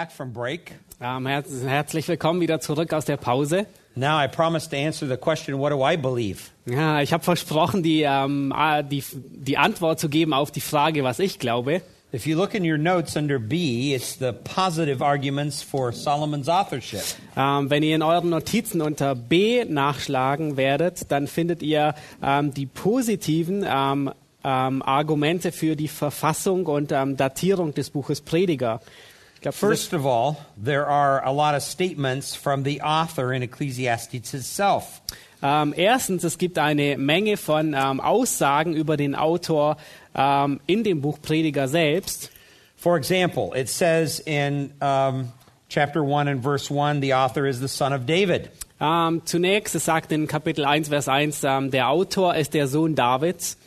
Back from break. Ähm, herz- herzlich willkommen wieder zurück aus der Pause. Now, I promised to answer the question, what do I believe? Ja, ich habe versprochen, die, ähm, äh, die, die Antwort zu geben auf die Frage, was ich glaube. If you look in your notes under B, it's the positive arguments for Solomon's authorship. Ähm, wenn ihr in euren Notizen unter B nachschlagen werdet, dann findet ihr ähm, die positiven ähm, ähm, Argumente für die Verfassung und ähm, Datierung des Buches Prediger. Glaub, First of all, there are a lot of statements from the author in Ecclesiastes itself. Ähm, erstens, es gibt eine Menge von ähm, Aussagen über den Autor ähm, in dem Buch Prediger selbst. For example, it says in um, chapter 1 and verse 1, the author is the son of David. Zunächst, es sagt in Kapitel 1, Vers 1, ähm, der Autor ist der Sohn Davids.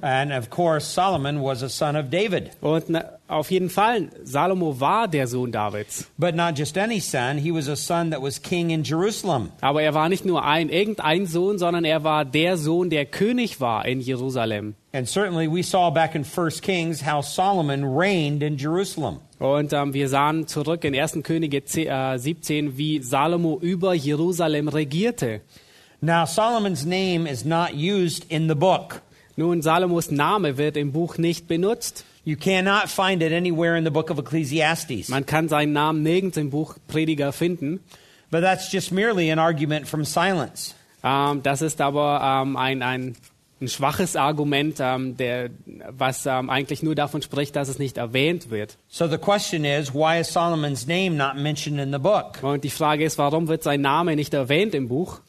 And of course, Solomon was a son of David. Und na, auf jeden Fall, Salomo war der Sohn Davids. But not just any son, he was a son that was king in Jerusalem. Aber er war nicht nur ein, irgendein Sohn, sondern er war der Sohn, der König war in Jerusalem. And certainly we saw back in 1 Kings how Solomon reigned in Jerusalem. Und ähm, wir sahen zurück in 1. Könige 10, äh, 17, wie Salomo über Jerusalem regierte. Now, Solomon's name is not used in the book. Nun, Salomos Name wird im Buch nicht benutzt. You cannot find it anywhere in the book of Ecclesiastes. Man kann seinen Namen nirgends im Buch Prediger finden. But that's just merely an argument from silence. Ähm, das ist aber ähm, ein, ein, ein schwaches Argument, ähm, der, was eigentlich nur davon spricht, dass es nicht erwähnt wird. So the question is, why is Solomon's name not mentioned in the book? Und die Frage ist, warum wird sein Name nicht erwähnt im Buch?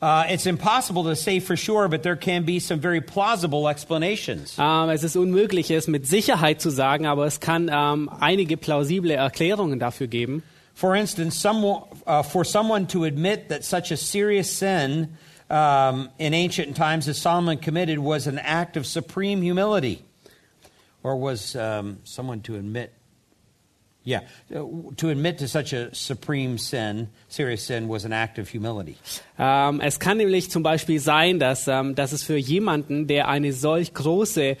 Uh, it's impossible to say for sure, but there can be some very plausible explanations. Ähm, es ist unmöglich, es mit Sicherheit zu sagen, aber es kann ähm, einige plausible Erklärungen dafür geben. For instance, some, uh, for someone to admit that such a serious sin um, in ancient times as Solomon committed was an act of supreme humility. Or was um, someone to admit, yeah, uh, to admit to such a supreme sin, serious sin, was an act of humility. Ähm, es kann nämlich zum Beispiel sein, dass, ähm, dass es für jemanden, der eine solch große, äh,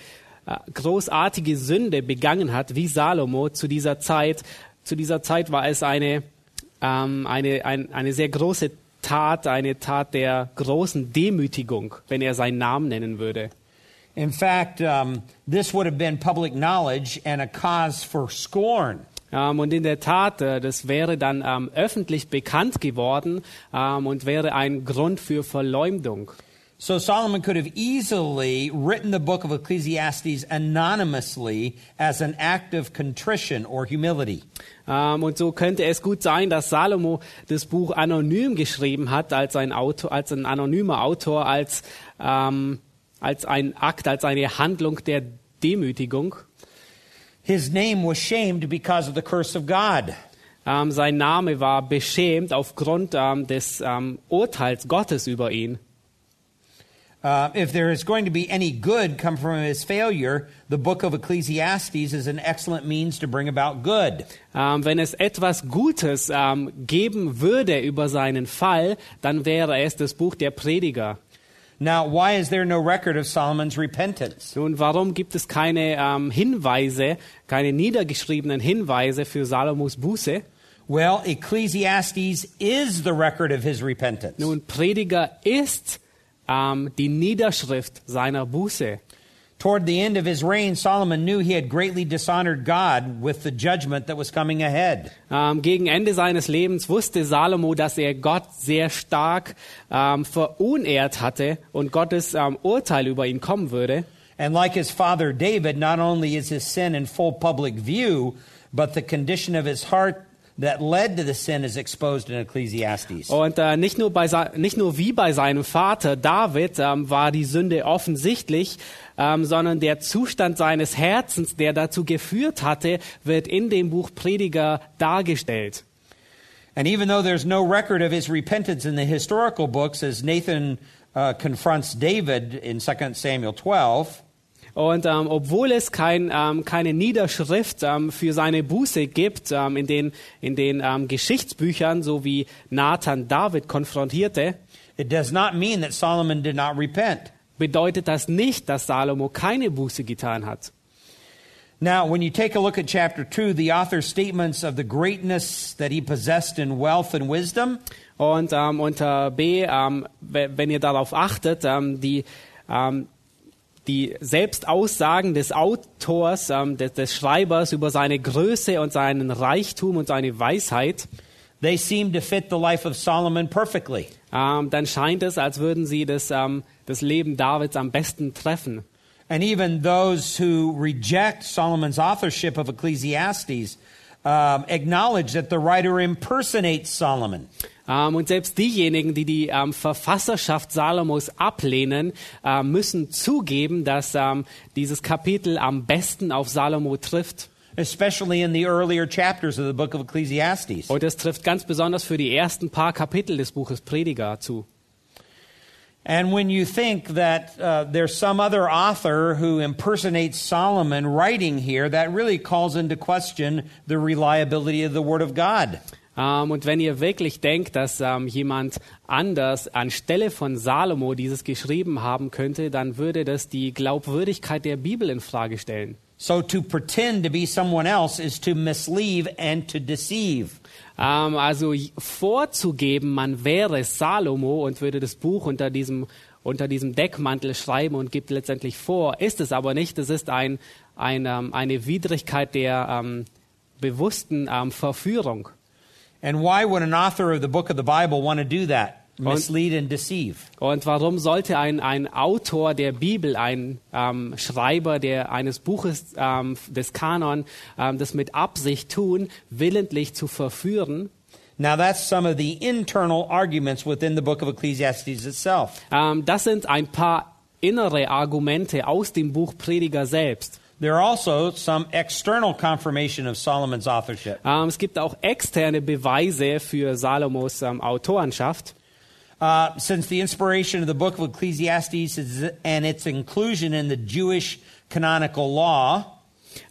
großartige Sünde begangen hat, wie Salomo zu dieser Zeit, zu dieser Zeit war es eine, ähm, eine, ein, eine sehr große Tat, eine Tat der großen Demütigung, wenn er seinen Namen nennen würde. In fact, um, this would have been public knowledge and a cause for scorn. Ähm, und in der Tat, äh, das wäre dann ähm, öffentlich bekannt geworden ähm, und wäre ein Grund für Verleumdung. So Solomon could have easily written the book of Ecclesiastes anonymously as an act of contrition or humility. Ähm, und so könnte es gut sein, dass Salomo das Buch anonym geschrieben hat, als ein, Autor, als ein anonymer Autor, als, ähm, als ein Akt, als eine Handlung der Demütigung. His name was shamed because of the curse of God. Ähm, sein Name war beschämt aufgrund ähm, des ähm, Urteils Gottes über ihn. Uh, if there is going to be any good come from his failure, the book of Ecclesiastes is an excellent means to bring about good. Ähm, wenn es etwas Gutes ähm, geben würde über seinen Fall, dann wäre es das Buch der Prediger. Now, why is there no record of Solomon's repentance? Nun, warum gibt es keine ähm, Hinweise, keine niedergeschriebenen Hinweise für Salomos Buße? Well, Ecclesiastes is the record of his repentance. Nun, Prediger ist ähm, die Niederschrift seiner Buße. Toward the end of his reign, Solomon knew he had greatly dishonored God with the judgment that was coming ahead. Ähm, gegen Ende seines Lebens wusste Salomo, dass er Gott sehr stark ähm, verunehrt hatte und Gottes ähm, Urteil über ihn kommen würde. And like his father David, not only is his sin in full public view, but the condition of his heart that led to the sin is exposed in Ecclesiastes. Und äh, nicht, nur bei, nicht nur wie bei seinem Vater David ähm, war die Sünde offensichtlich, ähm, sondern der Zustand seines Herzens, der dazu geführt hatte, wird in dem Buch Prediger dargestellt. And even though there's no record of his repentance in the historical books, as Nathan uh, confronts David in 2 Samuel 12, Und ähm, obwohl es kein, ähm, keine Niederschrift ähm, für seine Buße gibt ähm, in den, in den ähm, Geschichtsbüchern, so wie Nathan David konfrontierte, it does not mean that Solomon did not repent. bedeutet das nicht, dass Salomo keine Buße getan hat. Now, when you take a look at chapter 2, the author's statements of the greatness that he possessed in wealth and wisdom, Und ähm, unter B, ähm, we- wenn ihr darauf achtet, ähm, die, ähm, die Selbstaussagen des Autors, ähm, des, des Schreibers über seine Größe und seinen Reichtum und seine Weisheit, they seem to fit the life of Solomon perfectly. ähm, dann scheint es, als würden sie das, ähm, das Leben Davids am besten treffen. And even those who reject Solomon's authorship of Ecclesiastes um, acknowledge that the writer impersonates Solomon. Ähm, und selbst diejenigen, die die ähm, Verfasserschaft Salomos ablehnen, äh, müssen zugeben, dass ähm, dieses Kapitel am besten auf Salomo trifft. especially in the earlier chapters of the book of Ecclesiastes. Und es trifft ganz besonders für die ersten paar Kapitel des Buches Prediger zu. And when you think that uh, there's some other author who impersonates Solomon writing here, that really calls into question the reliability of the Word of God. Ähm, und wenn ihr wirklich denkt, dass ähm, jemand anders anstelle von Salomo dieses geschrieben haben könnte, dann würde das die Glaubwürdigkeit der Bibel in Frage stellen. So to pretend to be someone else is to mislead and to deceive. Ähm, also vorzugeben, man wäre Salomo und würde das Buch unter diesem, unter diesem Deckmantel schreiben und gibt letztendlich vor, ist es aber nicht. Es ist ein, ein, ähm, eine Widrigkeit der ähm, bewussten Verführung. And why would an author of the book of the Bible want to do that? Mislead and deceive. Und warum sollte ein, ein Autor der Bibel, ein ähm, Schreiber der, eines Buches ähm, des Kanon, ähm, das mit Absicht tun, willentlich zu verführen? Now, that's some of the internal arguments within the book of Ecclesiastes itself. Ähm, das sind ein paar innere Argumente aus dem Buch Prediger selbst. There are also some external confirmation of Solomon's authorship. Ähm, es gibt auch externe Beweise für Salomos ähm, Autorenschaft. Uh, since the inspiration of the book of Ecclesiastes is, and its inclusion in the Jewish canonical law,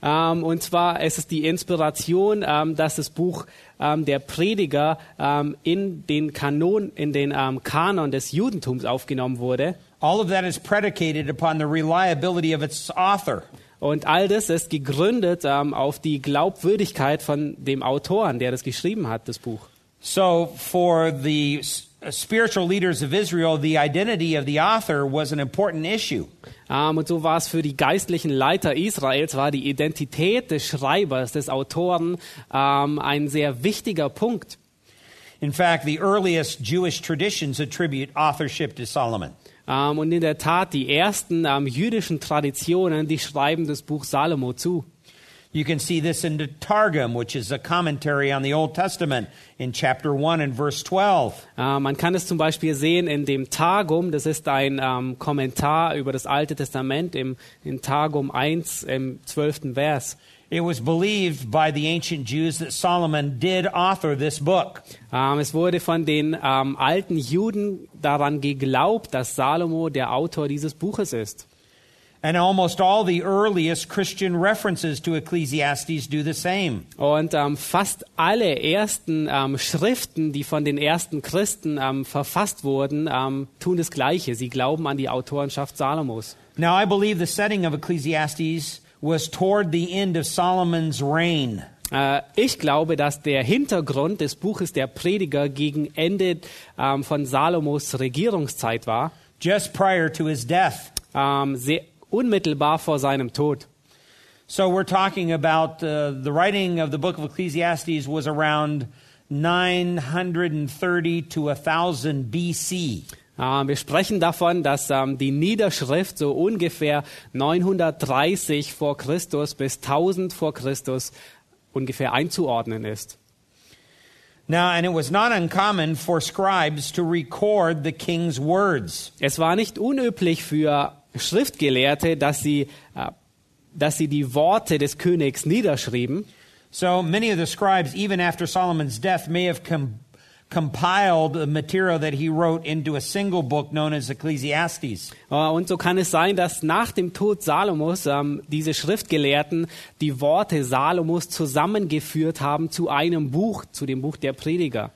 Ähm, und zwar ist es die Inspiration, ähm, dass das Buch ähm, der Prediger in den Kanon, in den Kanon des Judentums aufgenommen wurde. all of that is predicated upon the reliability of its author. Und all das ist gegründet ähm, auf die Glaubwürdigkeit von dem Autoren, der das geschrieben hat, das Buch. So, for the uh, spiritual leaders of Israel, the identity of the author was an important issue. Ähm, und so war es für die geistlichen Leiter Israels, war die Identität des Schreibers, des Autoren ähm, ein sehr wichtiger Punkt. In fact, the earliest Jewish traditions attribute authorship to Solomon. Ähm, und in der Tat, die ersten ähm, jüdischen Traditionen, die schreiben das Buch Salomo zu. You can see this in the Targum, which is a commentary on the Old Testament, in chapter 1 and verse 12. Äh, man kann es zum Beispiel sehen in dem Targum, das ist ein ähm, Kommentar über das Alte Testament im, in Targum 1 im 12. Vers. It was believed by the ancient Jews that Solomon did author this book. Ähm, es wurde von den ähm, alten Juden daran geglaubt, dass Salomo der Autor dieses Buches ist. And almost all the earliest Christian references to Ecclesiastes do the same. Und ähm, fast alle ersten Schriften, die von den ersten Christen verfasst wurden, tun das Gleiche. Sie glauben an die Autorenschaft Salomos. Now, I believe the setting of Ecclesiastes was toward the end of Solomon's reign. Äh, ich glaube, dass der Hintergrund des Buches der Prediger gegen Ende ähm, von Salomos Regierungszeit war, just prior to his death. ähm, sehr unmittelbar vor seinem Tod. So we're talking about uh, the writing of the book of Ecclesiastes was around 930 to 1000 BC. Äh, wir sprechen davon, dass ähm, die Niederschrift so ungefähr 930 vor Christus bis 1000 vor Christus ungefähr einzuordnen ist. Now, and it was not uncommon for scribes to record the king's words. Es war nicht unüblich für Schriftgelehrte, dass sie, äh, dass sie die Worte des Königs niederschrieben. So many of the scribes, even after Solomon's death, may have com- compiled the material that he wrote into a single book known as Ecclesiastes. Äh, Und so kann es sein, dass nach dem Tod Salomos ähm, diese Schriftgelehrten die Worte Salomos zusammengeführt haben zu einem Buch, zu dem Buch der Prediger.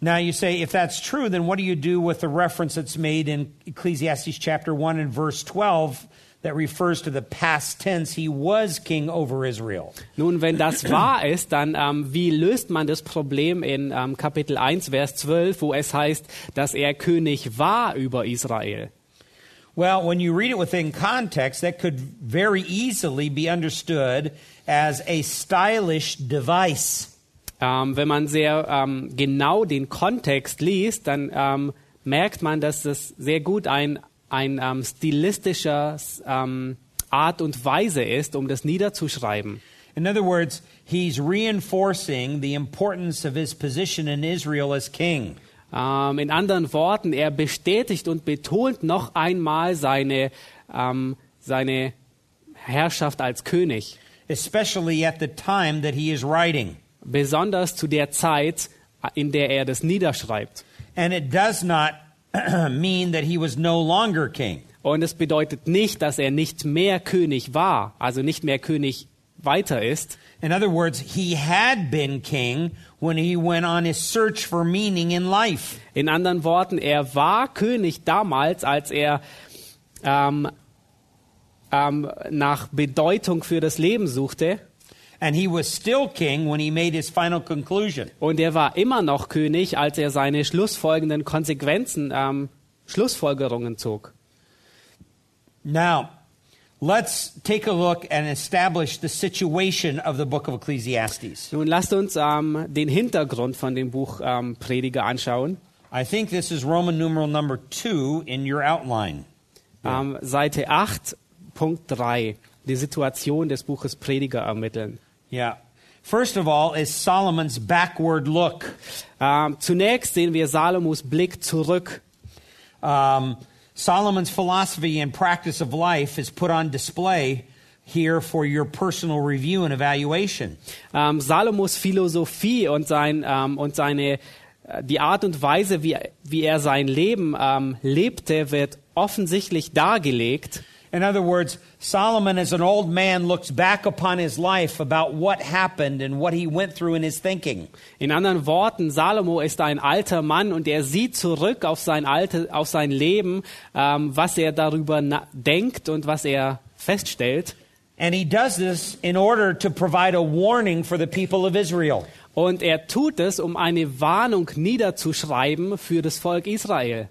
Now you say, if that's true, then what do you do with the reference that's made in Ecclesiastes chapter 1 and verse 12 that refers to the past tense, he was king over Israel? Nun, wenn das wahr ist, dann ähm, wie löst man das Problem in ähm, Kapitel 1, Vers 12, wo es heißt, dass er König war über Israel? Well, when you read it within context, that could very easily be understood as a stylish device. Ähm, wenn man sehr ähm, genau den Kontext liest, dann ähm, merkt man, dass das sehr gut ein, ein ähm, stilistischer ähm, Art und Weise ist, um das niederzuschreiben. In other words, he's reinforcing the importance of his position in Israel as king. Ähm, in anderen Worten, er bestätigt und betont noch einmal seine, ähm, seine Herrschaft als König, especially at the time that he is writing. besonders zu der Zeit, in der er das niederschreibt. And it does not mean that he was no longer king. Und es bedeutet nicht, dass er nicht mehr König war, also nicht mehr König weiter ist. In other words, he had been king when he went on his search for meaning in life. In anderen Worten, er war König damals, als er ähm, ähm, nach Bedeutung für das Leben suchte. And he was still king when he made his final conclusion. Und er war immer noch König, als er seine schlussfolgenden Konsequenzen, ähm, Schlussfolgerungen zog. Now, let's take a look and establish the situation of the book of Ecclesiastes. Nun lasst uns ähm, den Hintergrund von dem Buch ähm, Prediger anschauen. I think this is Roman numeral number two in your outline. Ähm, Seite 8, Punkt 3. Die Situation des Buches Prediger ermitteln. Yeah. First of all is Solomon's backward look. Ähm, zunächst sehen wir Salomos Blick zurück. Um, Solomon's philosophy and practice of life is put on display here for your personal review and evaluation. Ähm, Salomos Philosophie und, sein, ähm, und seine, äh, die Art und Weise, wie, wie er sein Leben lebte, wird offensichtlich dargelegt. In other words, Solomon, as an old man, looks back upon his life about what happened and what he went through in his thinking. In anderen Worten, Salomo ist ein alter Mann und er sieht zurück auf sein, alte, auf sein Leben, ähm, was er darüber denkt und was er feststellt. And he does this in order to provide a warning for the people of Israel. Und er tut es, um eine Warnung niederzuschreiben für das Volk Israel.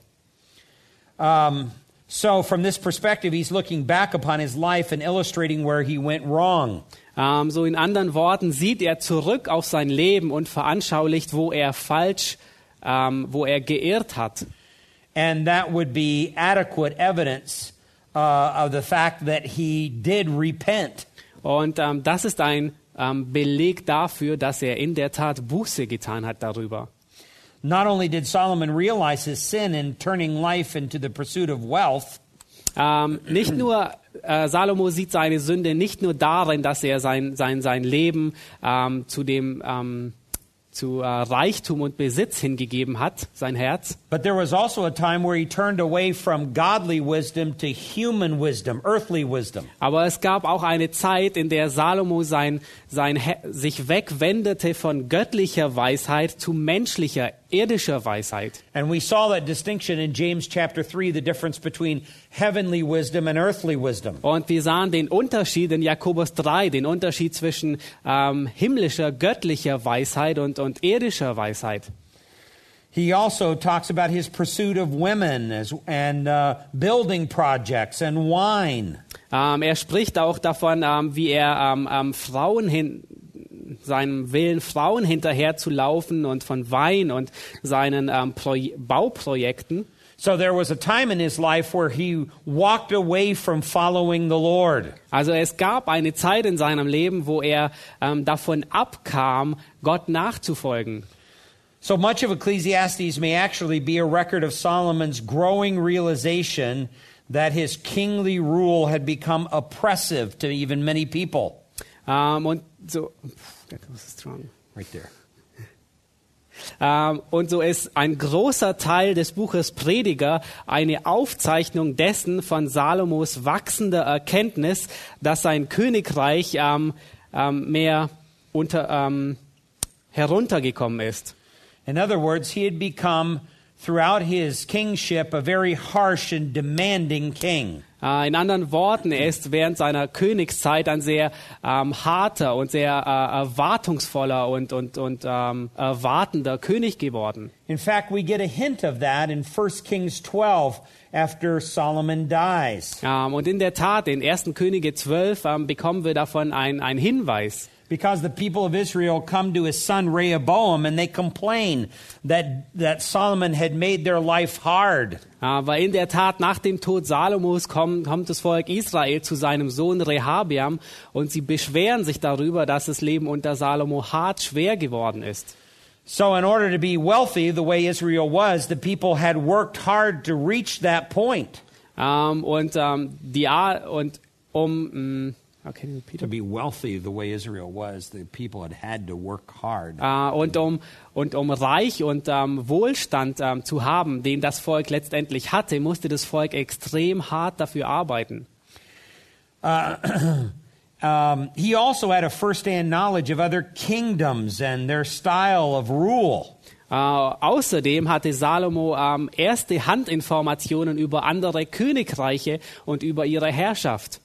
Um, so, from this perspective, he's looking back upon his life and illustrating where he went wrong. Ähm, so in anderen Worten sieht er zurück auf sein Leben und veranschaulicht, wo er falsch, ähm, wo er geirrt hat. And that would be adequate evidence uh, of the fact that he did repent. Und ähm, das ist ein Beleg dafür, dass er in der Tat Buße getan hat darüber. Not only did Solomon realize his sin in turning life into the pursuit of wealth, Ähm, nicht nur, äh, Salomo sieht seine Sünde nicht nur darin, dass er sein, sein, sein Leben ähm, zu dem ähm, zu äh, Reichtum und Besitz hingegeben hat, sein Herz. but there was also a time where he turned away from godly wisdom to human wisdom, earthly wisdom. Aber es gab auch eine Zeit, in der Salomo sein, sein, sich wegwendete von göttlicher Weisheit zu menschlicher, irdischer Weisheit. And we saw that distinction in James chapter 3, the difference between heavenly wisdom and earthly wisdom. Und wir sahen den Unterschied in Jakobus 3, den Unterschied zwischen ähm, himmlischer, göttlicher Weisheit und, und irdischer Weisheit. He also talks about his pursuit of women as, and uh, building projects and wine. Ähm, er spricht auch davon, ähm, wie er ähm, ähm, Frauen hin, seinem Willen, Frauen hinterher zu laufen und von Wein und seinen ähm, Proj Bauprojekten. So there was a time in his life where he walked away from following the Lord. Also es gab eine Zeit in seinem Leben, wo er ähm, davon abkam, Gott nachzufolgen. So much of Ecclesiastes may actually be a record of Solomon's growing realization that his kingly rule had become oppressive to even many people. Ähm, und so, that was strong. Right there. Ähm, und so ist ein großer Teil des Buches Prediger eine Aufzeichnung dessen von Salomos wachsender Erkenntnis, dass sein Königreich ähm, ähm, mehr unter, ähm, heruntergekommen ist. In other words, he had become, throughout his kingship, a very harsh and demanding king. Äh, in anderen Worten, er ist während seiner Königszeit ein sehr ähm, harter und sehr äh, erwartungsvoller und, und, und ähm, erwartender König geworden. In fact, we get a hint of that in 1 Kings 12 after Solomon dies. Ähm, und in der Tat, in 1. Könige 12 ähm, bekommen wir davon einen Hinweis. Because the people of Israel come to his son Rehoboam and they complain that, that Solomon had made their life hard. Aber in der Tat, nach dem Tod Salomos kommt, kommt das Volk Israel zu seinem Sohn Rehabiam und sie beschweren sich darüber, dass das Leben unter Salomo hart schwer geworden ist. So, in order to be wealthy the way Israel was, the people had worked hard to reach that point. Ähm, und ähm, die und um mh, okay, repeat To be wealthy the way Israel was, the people had had to work hard. Und um und um reich und ähm, Wohlstand ähm, zu haben, den das Volk letztendlich hatte, musste das Volk extrem hart dafür arbeiten. Um, he also had a first-hand knowledge of other kingdoms and their style of rule. Äh, außerdem hatte Salomo ähm, erste Handinformationen über andere Königreiche und über ihre Herrschaft.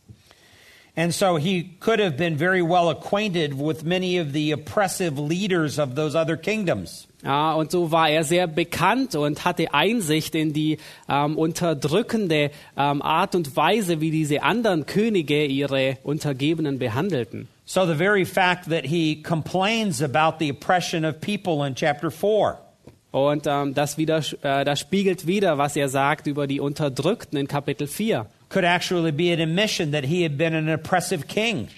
And so he could have been very well acquainted with many of the oppressive leaders of those other kingdoms. Ja, und so war er sehr bekannt und hatte Einsicht in die ähm, unterdrückende ähm, Art und Weise, wie diese anderen Könige ihre Untergebenen behandelten. So the very fact that he complains about the oppression of people in chapter 4 Und ähm, das, wieder, äh, das spiegelt wieder, was er sagt über die Unterdrückten in Kapitel 4. could actually be an admission that he had been an oppressive king.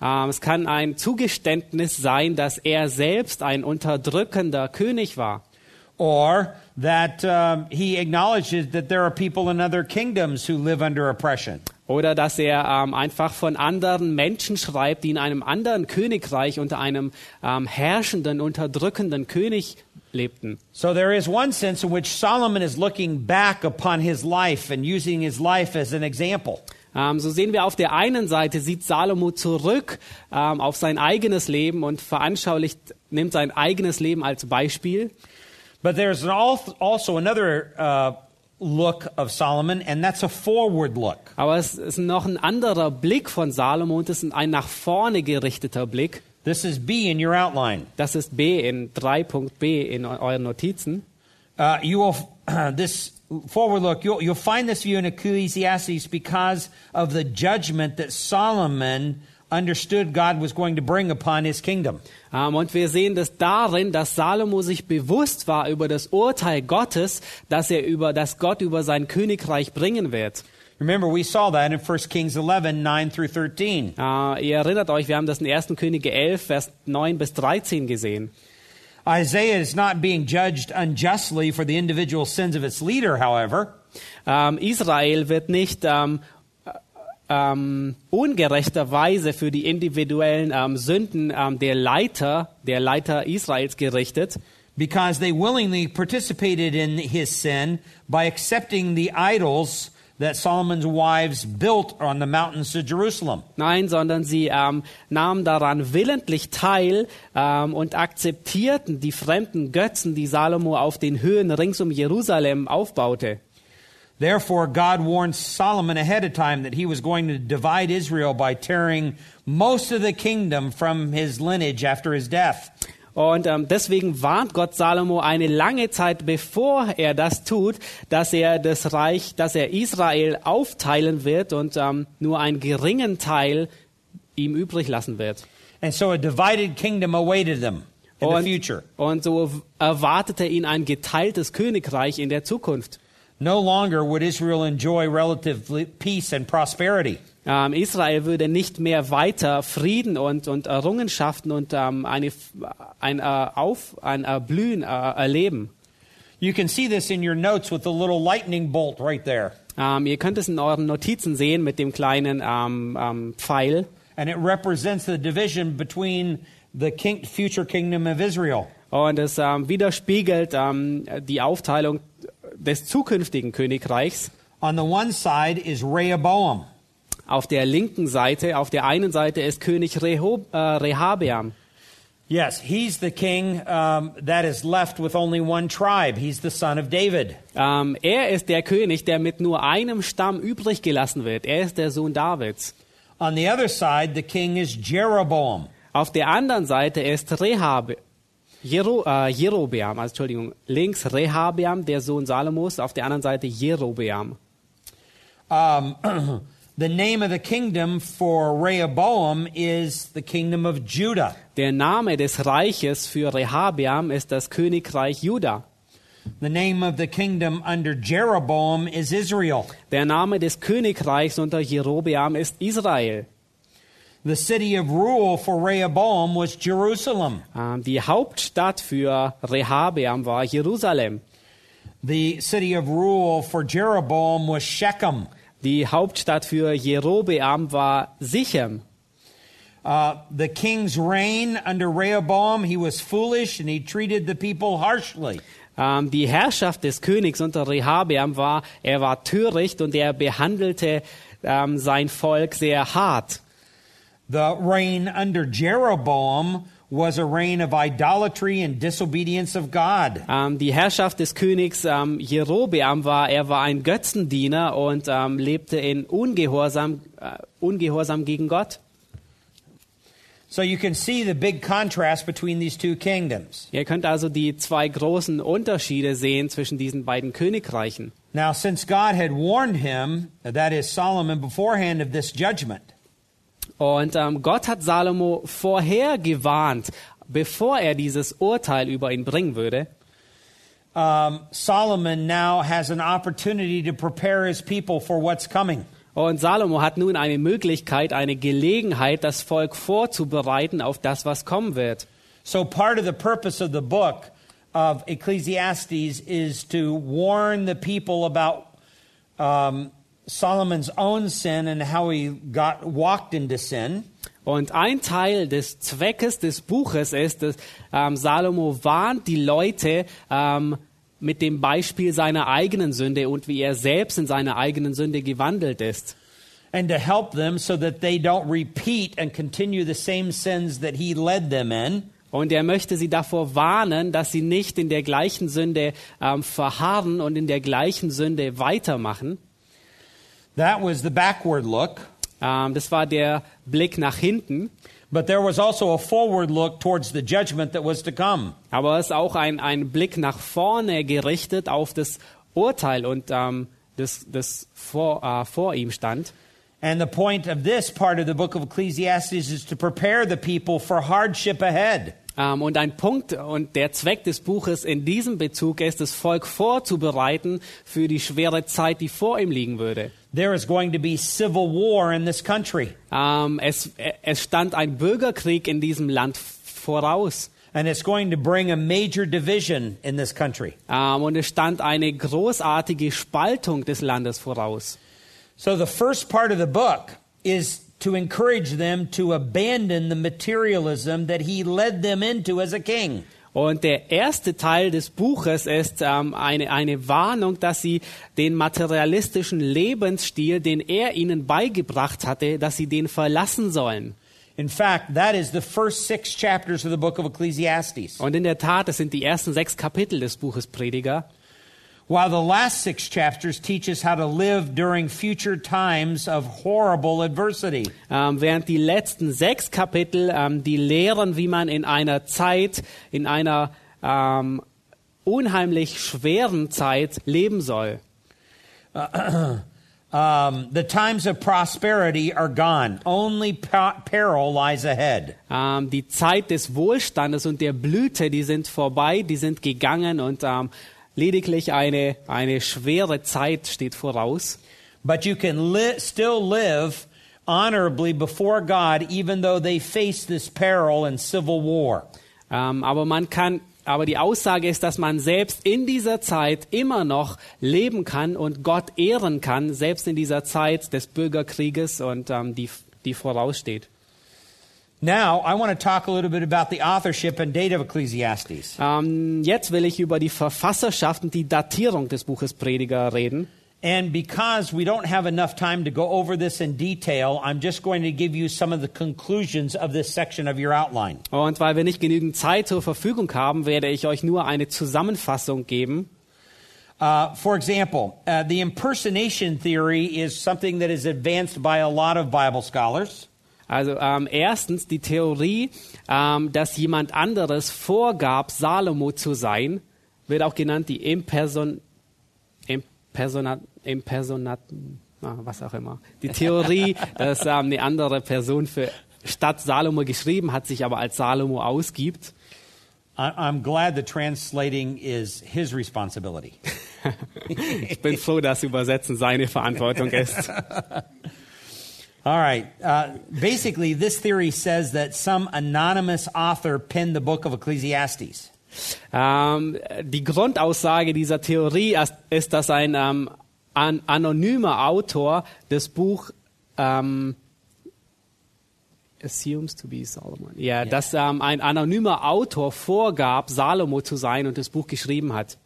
Ähm, es kann ein Zugeständnis sein, dass er selbst ein unterdrückender König war. Or that um, he acknowledges that there are people in other kingdoms who live under oppression. Oder dass er ähm, einfach von anderen Menschen schreibt, die in einem anderen Königreich unter einem ähm, herrschenden, unterdrückenden König lebten. So there is one sense in which Solomon is looking back upon his life and using his life as an example. Ähm, so sehen wir auf der einen Seite, sieht Salomo zurück ähm, auf sein eigenes Leben und veranschaulicht, nimmt sein eigenes Leben als Beispiel. But there's an also another uh, look of Solomon, and that's a forward look. Aber es ist noch ein anderer Blick von Salomo und es ist ein nach vorne gerichteter Blick. This is B in your outline. Das ist B in 3.b in eu- euren Notizen. Uh, you will this forward look. You'll, you'll find this view in Ecclesiastes because of the judgment that Solomon understood God was going to bring upon his kingdom. Ähm, und wir sehen das darin, dass Salomo sich bewusst war über das Urteil Gottes, dass er über, dass Gott über sein Königreich bringen wird. Remember, we saw that in 1 Kings 11, 9 through 13. Äh, ihr erinnert euch, wir haben das in 1. Könige 11, Vers 9 bis 13 gesehen. Isaiah is not being judged unjustly for the individual sins of its leader, however. Ähm, Israel wird nicht ähm, äh, ähm, ungerechterweise für die individuellen Sünden der Leiter, der Leiter Israels gerichtet, because they willingly participated in his sin by accepting the idols that Solomon's wives built on the mountains of Jerusalem. Nein, sondern sie ähm, nahmen daran willentlich teil ähm, und akzeptierten die fremden Götzen, die Salomo auf den Höhen rings um Jerusalem aufbaute. Therefore, God warned Solomon ahead of time that he was going to divide Israel by tearing most of the kingdom from his lineage after his death. Und ähm, deswegen warnt Gott Salomo eine lange Zeit, bevor er das tut, dass er das Reich, dass er Israel aufteilen wird und ähm, nur einen geringen Teil ihm übrig lassen wird. And so a divided kingdom awaited them in Und, the future. und so erwartete ihn ein geteiltes Königreich in der Zukunft. No longer would Israel enjoy relative peace and prosperity. Ähm, Israel würde nicht mehr weiter Frieden und, und Errungenschaften und ähm, eine, ein, äh, Auf, ein Erblühen äh, erleben. You can see this in your notes with the little lightning bolt right there. Ähm, ihr könnt es in euren Notizen sehen mit dem kleinen ähm, ähm, Pfeil. and it represents the division between the king, future kingdom of Israel. Und es ähm, widerspiegelt ähm, die Aufteilung des zukünftigen Königreichs. On the one side is Rehoboam. Auf der linken Seite, auf der einen Seite ist König Rehob, äh, Rehabeam. Yes, he's the king um, that is left with only one tribe. He's the son of David. Ähm, er ist der König, der mit nur einem Stamm übrig gelassen wird. Er ist der Sohn Davids. On the other side, the king is Jeroboam. Auf der anderen Seite ist Rehab, Jero, äh, Jerobeam, also Entschuldigung, links Rehabeam, der Sohn Salomos, auf der anderen Seite Jerobeam. Um, the name of the kingdom for Rehoboam is the kingdom of Judah. Der Name des Reiches für Rehabeam ist das Königreich Juda. The name of the kingdom under Jeroboam is Israel. Der Name des Königreichs unter Jerobeam ist Israel. The city of rule for Rehoboam was Jerusalem. Ähm, die Hauptstadt für Rehabeam war Jerusalem. The city of rule for Jeroboam was Shechem. Die Hauptstadt für Jerobeam war Sichem. Uh, the king's reign under Rehoboam, he was foolish and he treated the people harshly. Ähm, die Herrschaft des Königs unter Rehabeam war, er war töricht und er behandelte ähm, sein Volk sehr hart. The reign under Jeroboam was a reign of idolatry and disobedience of God. Ähm, die Herrschaft des Königs ähm, Jerobeam war, er war ein Götzendiener und ähm, lebte in Ungehorsam, äh, Ungehorsam gegen Gott. So you can see the big contrast between these two kingdoms. Ihr könnt also die zwei großen Unterschiede sehen zwischen diesen beiden Königreichen. Now, since God had warned him, that is Solomon, beforehand of this judgment, Und ähm, Gott hat Salomo vorher gewarnt, bevor er dieses Urteil über ihn bringen würde. um, Solomon now has an opportunity to prepare his people for what's coming. Und Salomo hat nun eine Möglichkeit, eine Gelegenheit, das Volk vorzubereiten auf das, was kommen wird. So, part of the purpose of the book of Ecclesiastes is to warn the people about um, Solomon's own sin and how he got walked into sin. Und ein Teil des Zweckes des Buches ist, dass ähm, Salomo warnt die Leute ähm, mit dem Beispiel seiner eigenen Sünde und wie er selbst in seiner eigenen Sünde gewandelt ist. and to help them so that they don't repeat and continue the same sins that he led them in. Und er möchte sie davor warnen, dass sie nicht in der gleichen Sünde ähm, verharren und in der gleichen Sünde weitermachen. That was the backward look. Ähm, das war der Blick nach hinten. But there was also a forward look towards the judgment that was to come. Aber es ist auch ein, ein Blick nach vorne gerichtet auf das Urteil und ähm, das, das vor, äh, vor ihm stand. And the point of this part of the book of Ecclesiastes is to prepare the people for hardship ahead. Ähm, und ein Punkt und der Zweck des Buches in diesem Bezug ist, das Volk vorzubereiten für die schwere Zeit, die vor ihm liegen würde. There is going to be civil war in this country, Ähm, es, es stand ein Bürgerkrieg in diesem Land voraus. and it's going to bring a major division in this country. Ähm, und es stand eine großartige Spaltung des Landes voraus. So the first part of the book is to encourage them to abandon the materialism that he led them into as a king. Und der erste Teil des Buches ist ähm, eine, eine Warnung, dass sie den materialistischen Lebensstil, den er ihnen beigebracht hatte, dass sie den verlassen sollen. In fact, that is the first six chapters of the book of Ecclesiastes. Und in der Tat, das sind die ersten sechs Kapitel des Buches Prediger. While the last six chapters teach us how to live during future times of horrible adversity. Ähm, während die letzten sechs Kapitel ähm, die lehren, wie man in einer Zeit, in einer ähm, unheimlich schweren Zeit leben soll. Um, the times of prosperity are gone. Only peril lies ahead. Ähm, die Zeit des Wohlstandes und der Blüte, die sind vorbei, die sind gegangen und ähm, lediglich eine, eine schwere Zeit steht voraus. But you can li- still live honorably before God even though they face this peril and civil war. Ähm, aber man kann, aber die Aussage ist, dass man selbst in dieser Zeit immer noch leben kann und Gott ehren kann, selbst in dieser Zeit des Bürgerkrieges und ähm, die, die voraussteht. Now, I want to talk a little bit about the authorship and date of Ecclesiastes. Ähm, jetzt will ich über die Verfasserschaft und die Datierung des Buches Prediger reden. And because we don't have enough time to go over this in detail, I'm just going to give you some of the conclusions of this section of your outline. Und weil wir nicht genügend Zeit zur Verfügung haben, werde ich euch nur eine Zusammenfassung geben. Uh, for example, uh, the impersonation theory is something that is advanced by a lot of Bible scholars. Also ähm, erstens die Theorie, ähm, dass jemand anderes vorgab, Salomo zu sein, wird auch genannt die Imperson, Impersonat, Impersonat, ah, was auch immer. Die Theorie, dass ähm, eine andere Person für statt Salomo geschrieben hat, sich aber als Salomo ausgibt. I'm glad the translating is his responsibility. Ich bin froh, dass Übersetzen seine Verantwortung ist. All right. Uh, basically, this theory says that some anonymous author penned the book of Ecclesiastes. Ähm, die Grundaussage dieser Theorie ist, dass ein ähm, an, anonymer Autor das Buch ähm, assumes to be Solomon. Ja, dass ähm, ein anonymer Autor vorgab, Salomo zu sein und das Buch geschrieben hat.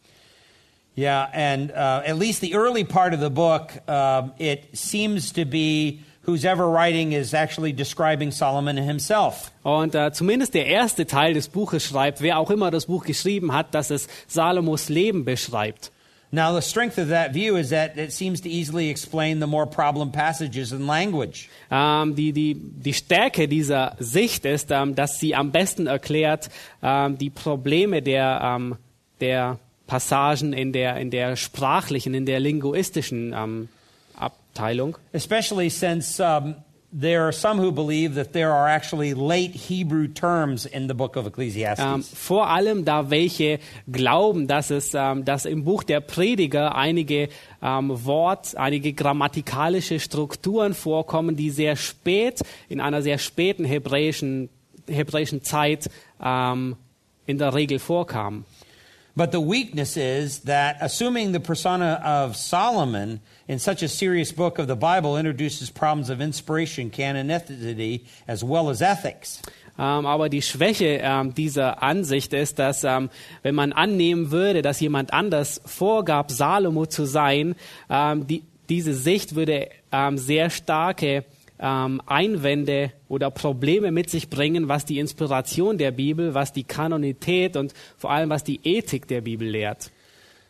Yeah, and uh, at least the early part of the book, um, it seems to be who's ever writing is actually describing Solomon himself. Und äh, zumindest der erste Teil des Buches schreibt, wer auch immer das Buch geschrieben hat, dass es Salomos Leben beschreibt. Now, the strength of that view is that it seems to easily explain the more problem passages in language. Ähm, die, die, die Stärke dieser Sicht ist, ähm, dass sie am besten erklärt ähm, die Probleme der, der Passagen in der, in der sprachlichen, in der linguistischen Abteilung. Especially since um, there are some who believe that there are actually late Hebrew terms in the book of Ecclesiastes. Ähm, vor allem da welche glauben, dass es, ähm, dass im Buch der Prediger einige ähm, Wort, einige grammatikalische Strukturen vorkommen, die sehr spät in einer sehr späten hebräischen hebräischen Zeit ähm, in der Regel vorkamen. But the weakness is that assuming the persona of Solomon in such a serious book of the Bible introduces problems of inspiration, canonicity, as well as ethics. Ähm, aber die Schwäche ähm, dieser Ansicht ist, dass ähm, wenn man annehmen würde, dass jemand anders vorgab, Salomo zu sein, ähm, die, diese Sicht würde ähm, sehr starke ähm, Einwände oder Probleme mit sich bringen, was die Inspiration der Bibel, was die Kanonität und vor allem was die Ethik der Bibel lehrt.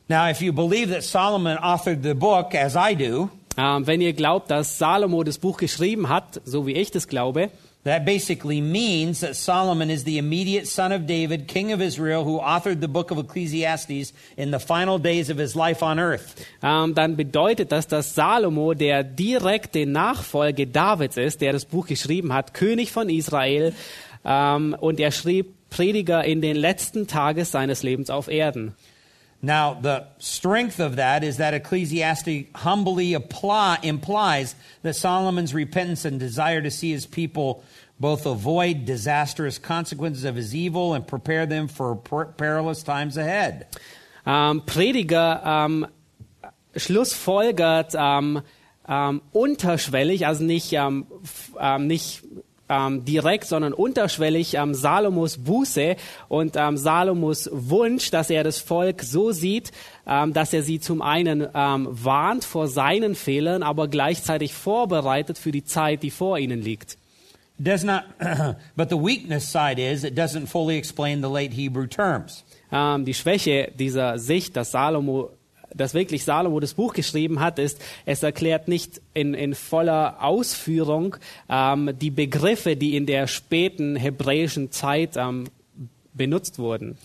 Now, if you believe that Solomon authored the book, as I do, Ähm, wenn ihr glaubt, dass Salomo das Buch geschrieben hat, so wie ich das glaube, that basically means that Solomon is the immediate son of David, king of Israel, who authored the book of Ecclesiastes in the final days of his life on earth. ähm, dann bedeutet das, dass Salomo der direkte Nachfolge Davids ist, der das Buch geschrieben hat, König von Israel, ähm, und er schrieb Prediger in den letzten Tagen seines Lebens auf Erden. Now, the strength of that is that Ecclesiastes humbly apply, implies that Solomon's repentance and desire to see his people both avoid disastrous consequences of his evil and prepare them for per- perilous times ahead. Ähm, Prediger ähm, schlussfolgert ähm, ähm, unterschwellig, also nicht, ähm, ähm, nicht ähm, direkt, sondern unterschwellig ähm, Salomos Buße und ähm, Salomos Wunsch, dass er das Volk so sieht, ähm, dass er sie zum einen ähm, warnt vor seinen Fehlern, aber gleichzeitig vorbereitet für die Zeit, die vor ihnen liegt. Does not, but the weakness side is it doesn't fully explain the late Hebrew terms. Ähm, die Schwäche dieser Sicht, dass Salomo, dass wirklich Salomo das Buch geschrieben hat, ist, es erklärt nicht in, in voller Ausführung ähm, die Begriffe, die in der späten hebräischen Zeit ähm, benutzt wurden.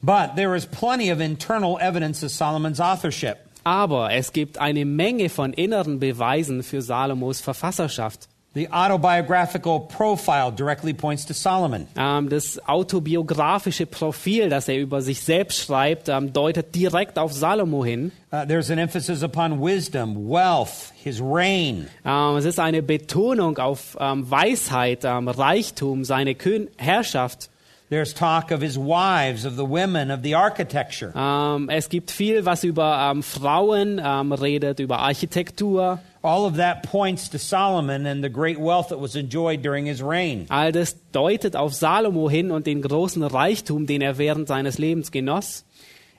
But there is plenty of internal evidence of Solomon's authorship. Aber es gibt eine Menge von inneren Beweisen für Salomos Verfasserschaft. The autobiographical profile directly points to Solomon. Ähm, das autobiografische Profil, das er über sich selbst schreibt, ähm, deutet direkt auf Salomo hin. Uh, there's an emphasis upon wisdom, wealth, his reign. Ähm, es ist eine Betonung auf Weisheit, Reichtum, seine Kön Herrschaft. There's talk of his wives, of the women, of the architecture. Ähm, es gibt viel, was über ähm, Frauen ähm, redet, über Architektur. All of that points to Solomon and the great wealth that was enjoyed during his reign. All das deutet auf Salomo hin und den großen Reichtum, den er während seines Lebens genoss.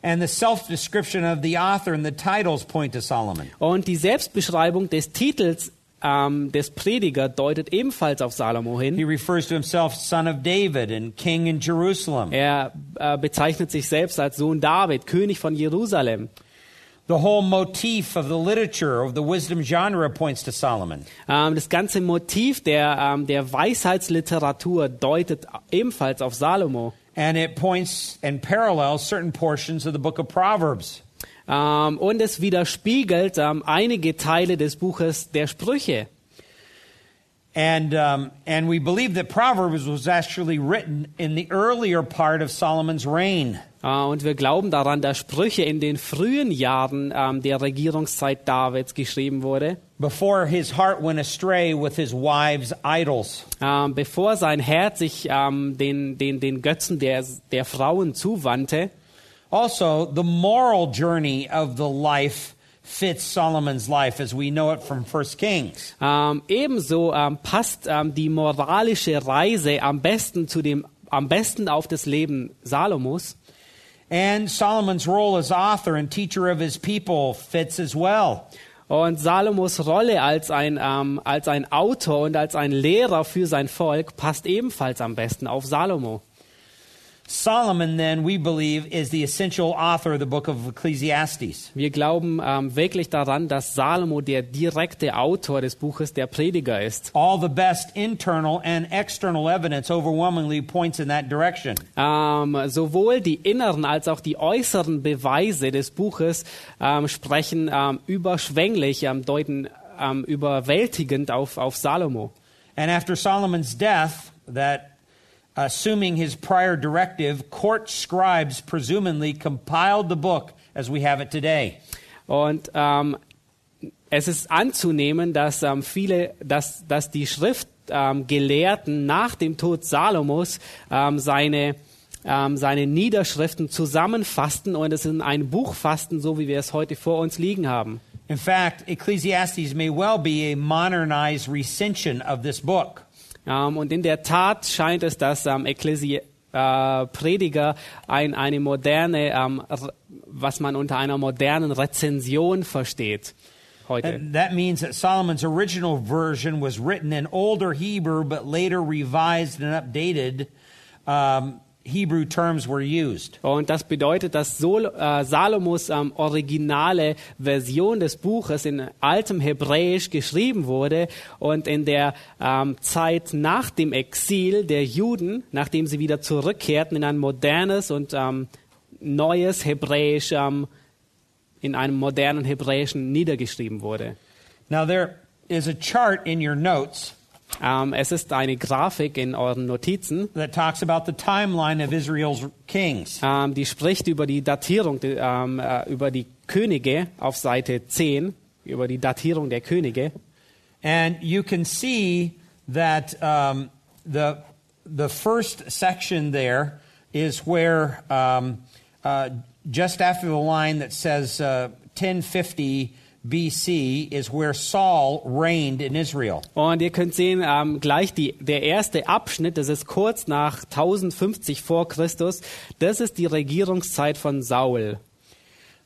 And the self description of the author and the titles point to Solomon. Und die Selbstbeschreibung des Titels ähm, des Prediger deutet ebenfalls auf Salomo hin. He refers to himself son of David and king in Jerusalem. Er äh, bezeichnet sich selbst als Sohn David, König von Jerusalem. The whole motif of the literature of the wisdom genre points to Solomon. Ähm, das ganze Motiv der, ähm, der Weisheitsliteratur deutet ebenfalls auf Salomo. And it points and parallels certain portions of the book of Proverbs. Ähm, und es widerspiegelt ähm, einige Teile des Buches der Sprüche. And, um, and we believe that Proverbs was actually written in the earlier part of Solomon's reign. Äh, und wir glauben daran, dass Sprüche in den frühen Jahren ähm, der Regierungszeit Davids geschrieben wurde, before his heart went astray with his wives' idols. ähm, bevor sein Herz sich ähm, den, den, den Götzen der, der Frauen zuwandte. Also, the moral journey of the life fits Solomon's life as we know it from 1 Kings. Ähm, ebenso ähm, passt ähm, die moralische Reise am besten zu dem am besten auf das Leben Salomos. And Solomon's role as author and teacher of his people fits as well. Und Salomos Rolle als ein, ähm, als ein Autor und als ein Lehrer für sein Volk passt ebenfalls am besten auf Salomo. Solomon, then, we believe, is the essential author of the book of Ecclesiastes. Wir glauben ähm, wirklich daran, dass Salomo der direkte Autor des Buches der Prediger ist. All the best internal and external evidence overwhelmingly points in that direction. Ähm, sowohl die inneren als auch die äußeren Beweise des Buches ähm, sprechen ähm, überschwänglich, ähm, deuten ähm, überwältigend auf, auf Salomo. And after Solomon's death, that assuming his prior directive, court scribes presumably compiled the book as we have it today. Und ähm, es ist anzunehmen, dass ähm, viele, dass, dass die Schriftgelehrten ähm, nach dem Tod Salomos ähm, seine ähm, seine Niederschriften zusammenfassten und es in ein Buch fassten, so wie wir es heute vor uns liegen haben. In fact, Ecclesiastes may well be a modernized recension of this book. Ähm, und in der Tat scheint es, dass ähm, Ekklesi äh, Prediger ein, eine moderne, ähm, was man unter einer modernen Rezension versteht heute. That means that Solomon's original version was written in older Hebrew, but later revised and updated. Um, Hebrew terms were used. Und das bedeutet, dass Sol äh, Salomos ähm, originale Version des Buches in altem Hebräisch geschrieben wurde und in der ähm, Zeit nach dem Exil der Juden, nachdem sie wieder zurückkehrten, in ein modernes und ähm, neues Hebräisch, ähm, in einem modernen Hebräischen niedergeschrieben wurde. Now, there is a chart in your notes Ähm, es ist eine Grafik in euren Notizen, that talks about the timeline of Israel's kings. ähm, die spricht über die Datierung, die, ähm, äh, über die Könige auf Seite 10, über die Datierung der Könige. And you can see that um, the, the first section there is where, um, uh, just after the line that says uh, 1050 BC, is where Saul reigned in Israel. Und ihr könnt sehen, ähm, gleich die, der erste Abschnitt, das ist kurz nach 1050 vor Christus, das ist die Regierungszeit von Saul.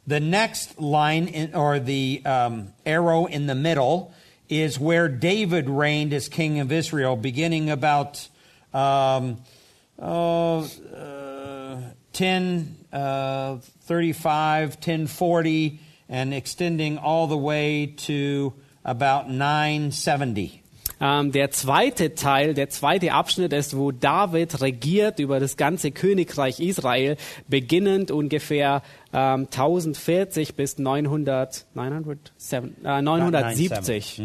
The next line, in, or the um, arrow in the middle, is where David reigned as king of Israel, beginning about um, oh, uh, 10, uh, 35, 1040, and extending all the way to about 970. Ähm, der zweite Teil, der zweite Abschnitt ist, wo David regiert über das ganze Königreich Israel, beginnend ungefähr ähm, 1040 bis 900, 907, äh, 970.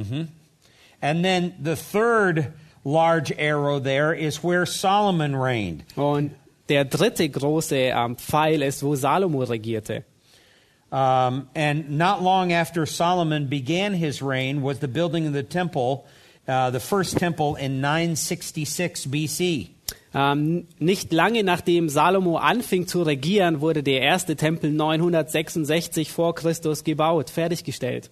And then the third large arrow there is where Solomon reigned. Und der dritte große ähm, Pfeil ist, wo Salomo regierte. Um, and not long after Solomon began his reign was the building of the temple, uh, the first temple in 966 BC. Ähm, nicht lange nachdem Salomo anfing zu regieren, wurde der erste Tempel 966 vor Christus gebaut, fertiggestellt.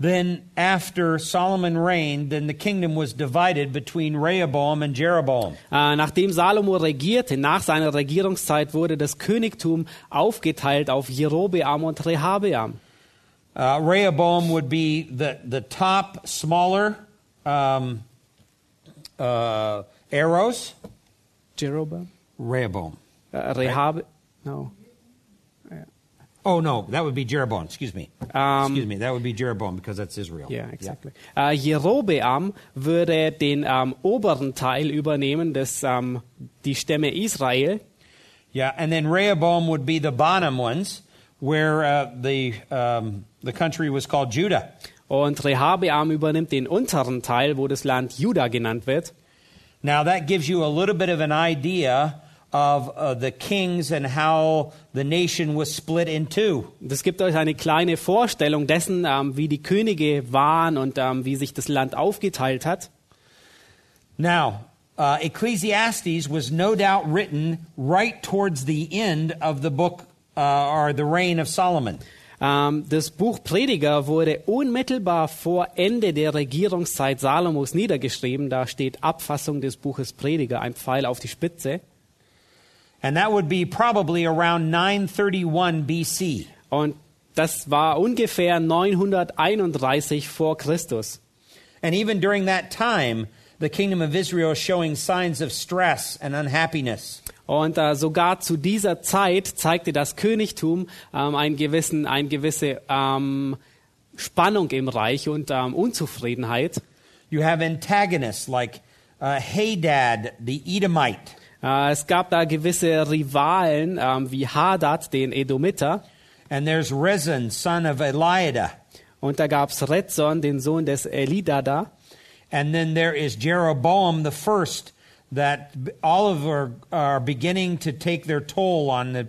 Then, after Solomon reigned, then the kingdom was divided between Rehoboam and Jeroboam. Äh, nachdem Salomo regierte, nach seiner Regierungszeit wurde das Königtum aufgeteilt auf Jerobeam und Rehabeam. Uh, Rehoboam would be the, the top, smaller um, uh, arrows. Jeroboam? Rehoboam. Äh, Rehab no. Oh, no, that would be Jeroboam. Excuse me. Um, Excuse me. That would be Jeroboam because that's Israel. Yeah, exactly. Äh, Jerobeam würde den ähm, oberen Teil übernehmen, des, ähm, die Stämme Israel. Yeah, and then Rehoboam would be the bottom ones, where uh, the um, the country was called Judah. Und Rehabeam übernimmt den unteren Teil, wo das Land Juda genannt wird. Now that gives you a little bit of an idea of uh, the kings and how the nation was split in two. Das gibt euch eine kleine Vorstellung dessen, ähm, wie die Könige waren und ähm, wie sich das Land aufgeteilt hat. Now, uh, Ecclesiastes was no doubt written right towards the end of the book uh, or the reign of Solomon. Ähm, das Buch Prediger wurde unmittelbar vor Ende der Regierungszeit Salomos niedergeschrieben. Da steht Abfassung des Buches Prediger, ein Pfeil auf die Spitze. And that would be probably around 931 BC. Und das war ungefähr 931 vor Christus. And even during that time, the kingdom of Israel is showing signs of stress and unhappiness. Und äh, sogar zu dieser Zeit zeigte das Königtum ähm, einen gewissen, eine gewisse ähm, Spannung im Reich und ähm, Unzufriedenheit. You have antagonists like uh, Hadad, the Edomite, es gab da gewisse Rivalen ähm, wie Hadad, den Edomiter. and there's Rezin, son of Eliada. Und da gab's Rezon, den Sohn des Elidada. And then there is Jeroboam the first, that all of are, are beginning to take their toll on, the,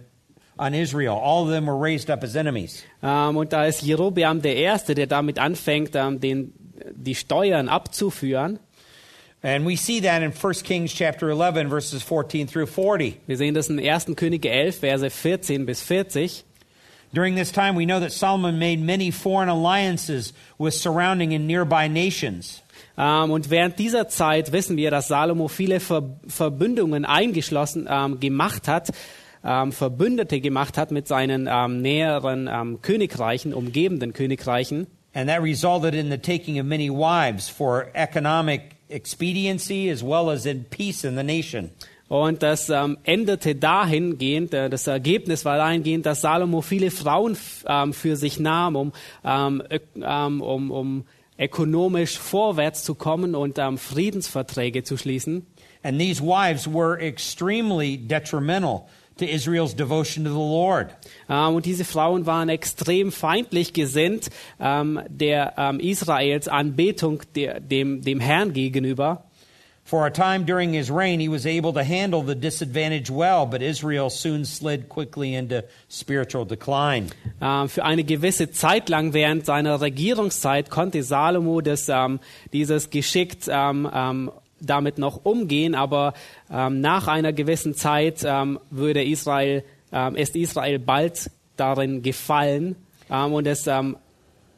on Israel. All of them were raised up as enemies. Ähm, und da ist Jerobeam der Erste, der damit anfängt, ähm, den, die Steuern abzuführen. And we see that in 1 Kings chapter 11, verses 14 through 40. Wir sehen das in 1. Könige 11, Verse 14 bis 40. During this time, we know that Solomon made many foreign alliances with surrounding and nearby nations. Ähm, und während dieser Zeit wissen wir, dass Salomo viele Ver Verbündungen eingeschlossen ähm, gemacht hat, ähm, Verbündete gemacht hat mit seinen näheren Königreichen, umgebenden Königreichen. And that resulted in the taking of many wives for economic expediency as well as in peace in the nation. Und das ähm, endete dahingehend, äh, das Ergebnis war dahingehend, dass Salomo viele Frauen ähm, für sich nahm, um, ähm, ähm, um, um ökonomisch vorwärts zu kommen und ähm, Friedensverträge zu schließen. And these wives were extremely detrimental to Israel's devotion to the Lord. Ähm, und diese Frauen waren extrem feindlich gesinnt ähm, der ähm, Israels Anbetung der, dem, dem Herrn gegenüber. For a time during his reign, he was able to handle the disadvantage well, but Israel soon slid quickly into spiritual decline. Ähm, für eine gewisse Zeit lang während seiner Regierungszeit konnte Salomo das, ähm, dieses geschickt ähm, damit noch umgehen, aber ähm, nach einer gewissen Zeit ähm, würde Israel, ähm, ist Israel bald darin gefallen ähm, und es ähm,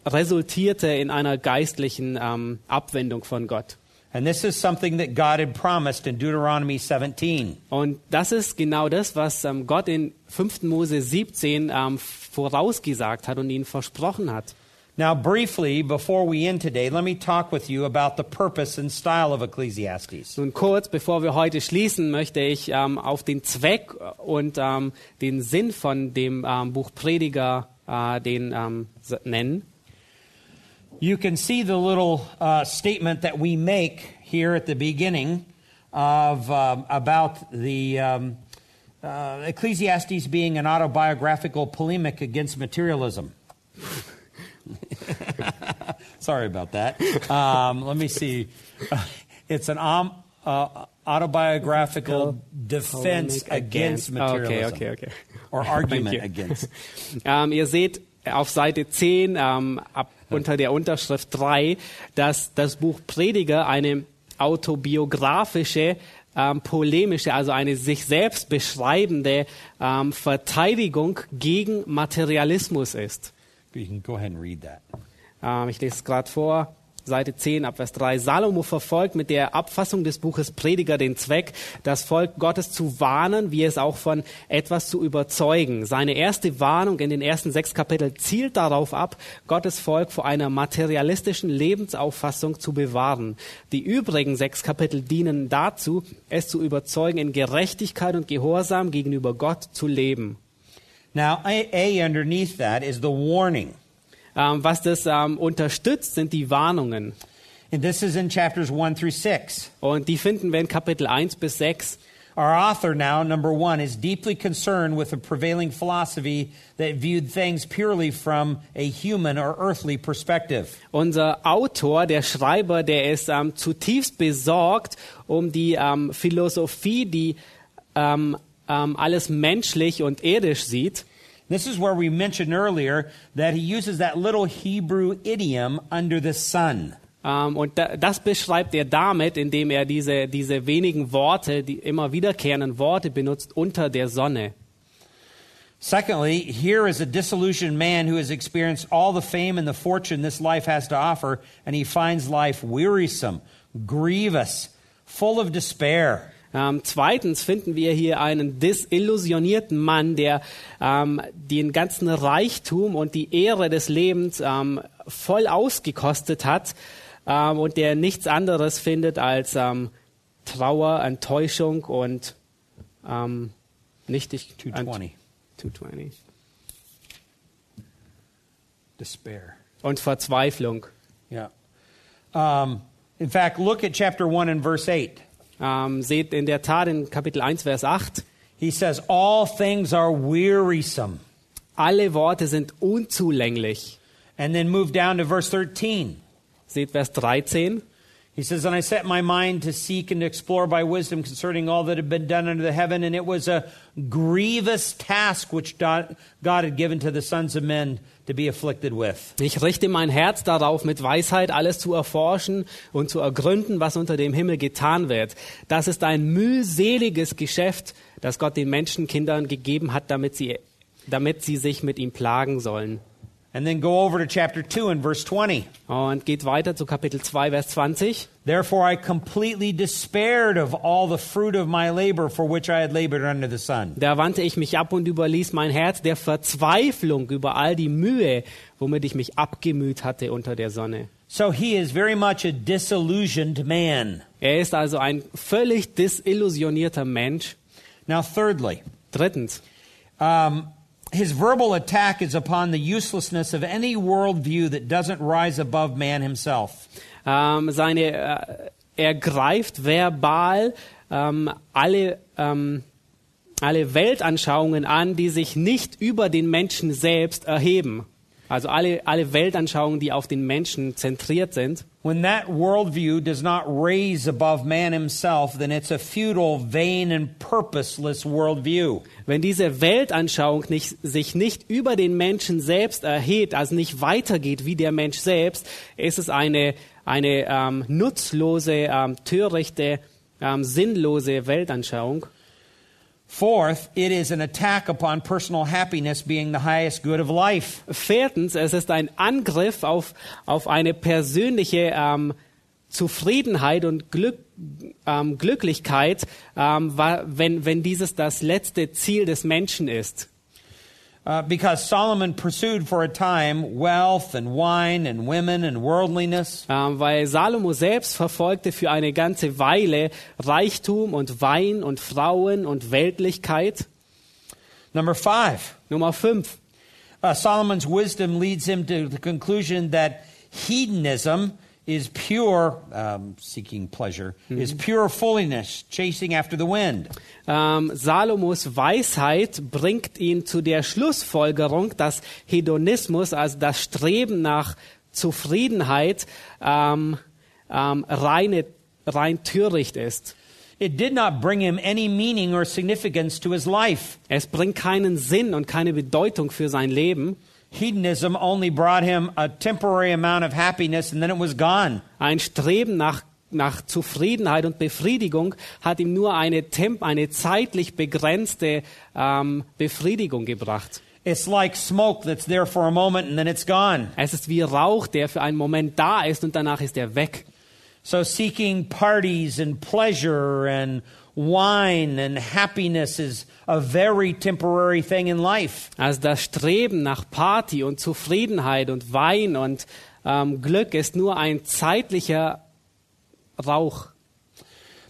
resultierte in einer geistlichen ähm, Abwendung von Gott. And this is something that God had promised in Deuteronomy 17. Und das ist genau das, was ähm, Gott in 5. Mose 17 ähm, vorausgesagt hat und ihnen versprochen hat. Now, briefly, before we end today, let me talk with you about the purpose and style of Ecclesiastes. Nun kurz, bevor wir heute schließen, möchte ich ähm, auf den Zweck und ähm, den Sinn von dem ähm, Buch Prediger äh, den nennen. You can see the little uh, statement that we make here at the beginning of um, about the um, uh, Ecclesiastes being an autobiographical polemic against materialism. Sorry about that. Um, let me see. It's an um, uh, autobiographical defense against Okay, materialism. okay, okay. Or Thank argument against. Ähm, ihr seht auf Seite 10 ähm, ab, unter der Unterschrift 3, dass das Buch Prediger eine autobiografische ähm, polemische, also eine sich selbst beschreibende ähm, Verteidigung gegen Materialismus ist. You can go ahead and read that. Ähm, ich lese es gerade vor. Seite 10, Abvers 3. Salomo verfolgt mit der Abfassung des Buches Prediger den Zweck, das Volk Gottes zu warnen, wie es auch von etwas zu überzeugen. Seine erste Warnung in den ersten sechs Kapiteln zielt darauf ab, Gottes Volk vor einer materialistischen Lebensauffassung zu bewahren. Die übrigen sechs Kapitel dienen dazu, es zu überzeugen, in Gerechtigkeit und Gehorsam gegenüber Gott zu leben. Now, A, A underneath that is the warning. Ähm, was das ähm, unterstützt, sind die Warnungen. And this is in chapters 1 through 6. Und die finden wir in Kapitel 1 bis 6. Our author now, number one, is deeply concerned with the prevailing philosophy that viewed things purely from a human or earthly perspective. Unser Autor, der Schreiber, der ist ähm, zutiefst besorgt um die ähm, Philosophie, die ähm, ähm, alles menschlich und irdisch sieht. This is where we mentioned earlier that he uses that little Hebrew idiom under the sun. Ähm, und da, das beschreibt er damit, indem er diese, diese wenigen Worte, die immer wiederkehrenden Worte benutzt, unter der Sonne. Secondly, here is a disillusioned man who has experienced all the fame and the fortune this life has to offer, and he finds life wearisome, grievous, full of despair. Ähm, zweitens finden wir hier einen desillusionierten Mann, der ähm, den ganzen Reichtum und die Ehre des Lebens ähm, voll ausgekostet hat ähm, und der nichts anderes findet als ähm, Trauer, Enttäuschung und ähm, nichtig 220. 220. Despair. und Verzweiflung. Yeah. Um, in fact, look at chapter 1 and verse 8. Ähm, seht in der Tat in Kapitel 1, Vers 8, He says, All things are wearisome. alle Worte sind unzulänglich. And then move down to verse 13. Seht Vers 13. He says, And I set my mind to seek and to explore by wisdom concerning all that had been done under the heaven, and it was a grievous task which God God had given to the sons of men to be afflicted with. Ich richte mein Herz darauf, mit Weisheit alles zu erforschen und zu ergründen, was unter dem Himmel getan wird. Das ist ein mühseliges Geschäft, das Gott den Menschenkindern gegeben hat, damit sie, damit sie sich mit ihm plagen sollen. And then go over to chapter 2 and verse 20. Und geht weiter zu Kapitel 2, Vers 20. Therefore I completely despaired of all the fruit of my labor for which I had labored under the sun. Da wandte ich mich ab und überließ mein Herz der Verzweiflung über all die Mühe, womit ich mich abgemüht hatte unter der Sonne. So he is very much a disillusioned man. Er ist also ein völlig desillusionierter Mensch. Now, thirdly, Drittens, um, his verbal attack is upon the uselessness of any worldview that doesn't rise above man himself. ähm, seine, äh, er greift verbal ähm, alle, ähm, alle Weltanschauungen an, die sich nicht über den Menschen selbst erheben. Also alle, alle Weltanschauungen, die auf den Menschen zentriert sind. When that worldview does not raise above man himself, then it's a futile, vain, and purposeless worldview. Wenn diese Weltanschauung nicht, sich nicht über den Menschen selbst erhebt, also nicht weitergeht wie der Mensch selbst, ist es eine, eine ähm, nutzlose, ähm, törichte, ähm, sinnlose Weltanschauung. Fourth, it is an attack upon personal happiness being the highest good of life. Viertens, es ist ein Angriff auf, auf eine persönliche ähm, Zufriedenheit und Glück, ähm, Glücklichkeit, ähm, wenn, wenn dieses das letzte Ziel des Menschen ist. Uh, because Solomon pursued for a time wealth and wine and women and worldliness. Ähm, weil Salomo selbst verfolgte für eine ganze Weile Reichtum und Wein und Frauen und Weltlichkeit. Number five, Nummer fünf. uh, Solomon's wisdom leads him to the conclusion that hedonism is pure, um, seeking pleasure, is pure foolishness, chasing after the wind. Ähm, Salomos Weisheit bringt ihn zu der Schlussfolgerung, dass Hedonismus, also das Streben nach Zufriedenheit, ähm, ähm, reine, rein töricht ist. It did not bring him any meaning or significance to his life. Es bringt keinen Sinn und keine Bedeutung für sein Leben. Hedonism only brought him a temporary amount of happiness and then it was gone. Ein Streben nach nach Zufriedenheit und Befriedigung hat ihm nur eine, temp eine zeitlich begrenzte ähm, Befriedigung gebracht. It's like smoke that's there for a moment and then it's gone. Es ist wie Rauch, der für einen Moment da ist und danach ist er weg. So seeking parties and pleasure and wine and happiness is a very temporary thing in life. Also das Streben nach Party und Zufriedenheit und Wein und ähm, Glück ist nur ein zeitlicher Rauch.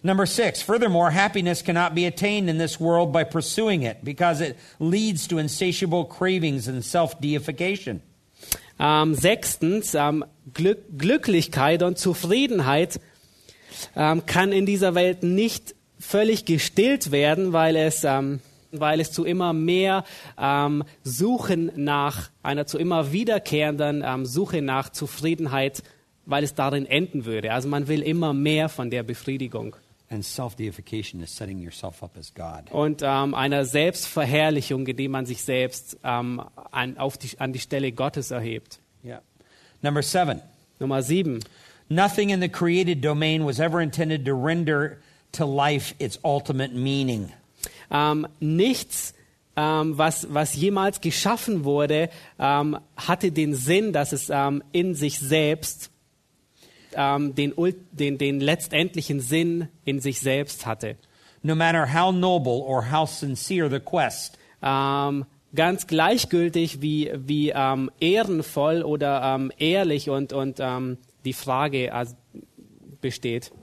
Number six, furthermore, happiness cannot be attained in this world by pursuing it because it leads to insatiable cravings and self deification. Ähm, sechstens, ähm, Glück, Glücklichkeit und Zufriedenheit ähm, kann in dieser Welt nicht völlig gestillt werden, weil es, ähm, weil es zu immer mehr ähm, Suchen nach einer zu immer wiederkehrenden ähm, Suche nach Zufriedenheit, weil es darin enden würde. Also man will immer mehr von der Befriedigung And self deification is setting yourself up as God. und ähm, einer Selbstverherrlichung, indem man sich selbst ähm, an, auf die, an die Stelle Gottes erhebt. Yeah. Number seven, Nummer sieben. nothing in the created domain was ever intended to render to life its ultimate meaning. Ähm, nichts, ähm, was, was jemals geschaffen wurde, ähm, hatte den Sinn, dass es in sich selbst den, den, den letztendlichen Sinn in sich selbst hatte. No matter how noble or how sincere the quest, ganz gleichgültig, wie, wie ehrenvoll oder ehrlich und, und die Frage also, besteht.